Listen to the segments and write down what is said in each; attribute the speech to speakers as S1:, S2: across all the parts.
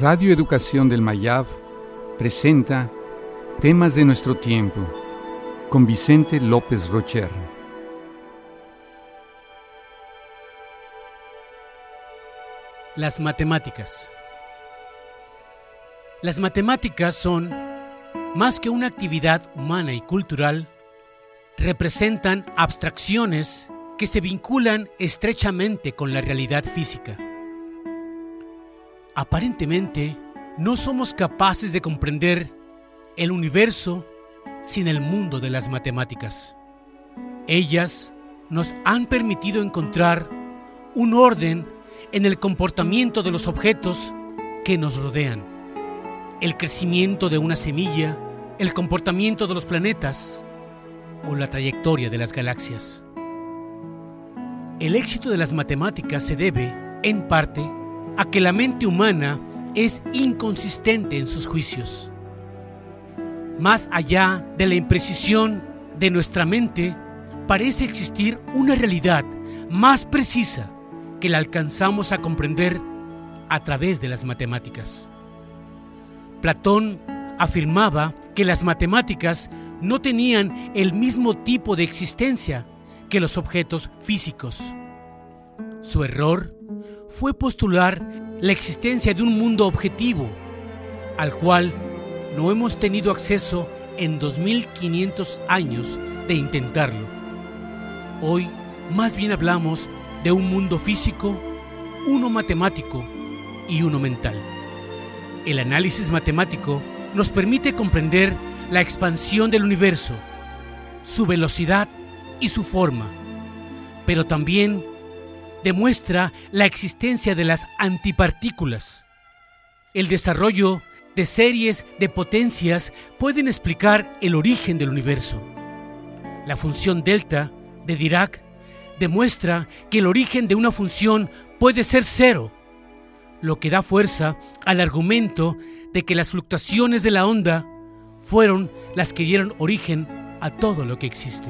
S1: Radio Educación del Mayab presenta Temas de nuestro tiempo con Vicente López Rocher.
S2: Las matemáticas. Las matemáticas son, más que una actividad humana y cultural, representan abstracciones que se vinculan estrechamente con la realidad física. Aparentemente, no somos capaces de comprender el universo sin el mundo de las matemáticas. Ellas nos han permitido encontrar un orden en el comportamiento de los objetos que nos rodean, el crecimiento de una semilla, el comportamiento de los planetas o la trayectoria de las galaxias. El éxito de las matemáticas se debe, en parte, a que la mente humana es inconsistente en sus juicios. Más allá de la imprecisión de nuestra mente, parece existir una realidad más precisa que la alcanzamos a comprender a través de las matemáticas. Platón afirmaba que las matemáticas no tenían el mismo tipo de existencia que los objetos físicos. Su error fue postular la existencia de un mundo objetivo al cual no hemos tenido acceso en 2500 años de intentarlo. Hoy más bien hablamos de un mundo físico, uno matemático y uno mental. El análisis matemático nos permite comprender la expansión del universo, su velocidad y su forma, pero también demuestra la existencia de las antipartículas. El desarrollo de series de potencias pueden explicar el origen del universo. La función delta de Dirac demuestra que el origen de una función puede ser cero, lo que da fuerza al argumento de que las fluctuaciones de la onda fueron las que dieron origen a todo lo que existe.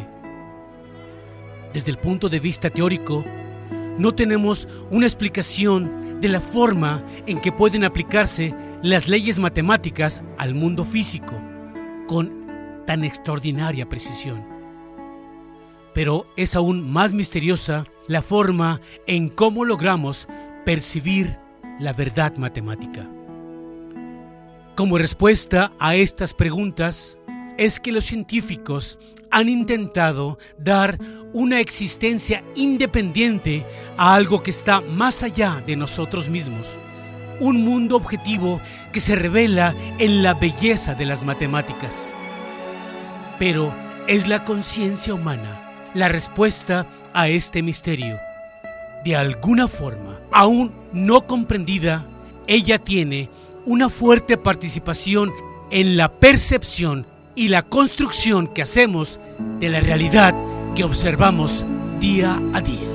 S2: Desde el punto de vista teórico, no tenemos una explicación de la forma en que pueden aplicarse las leyes matemáticas al mundo físico con tan extraordinaria precisión. Pero es aún más misteriosa la forma en cómo logramos percibir la verdad matemática. Como respuesta a estas preguntas es que los científicos han intentado dar una existencia independiente a algo que está más allá de nosotros mismos. Un mundo objetivo que se revela en la belleza de las matemáticas. Pero es la conciencia humana la respuesta a este misterio. De alguna forma, aún no comprendida, ella tiene una fuerte participación en la percepción y la construcción que hacemos de la realidad que observamos día a día.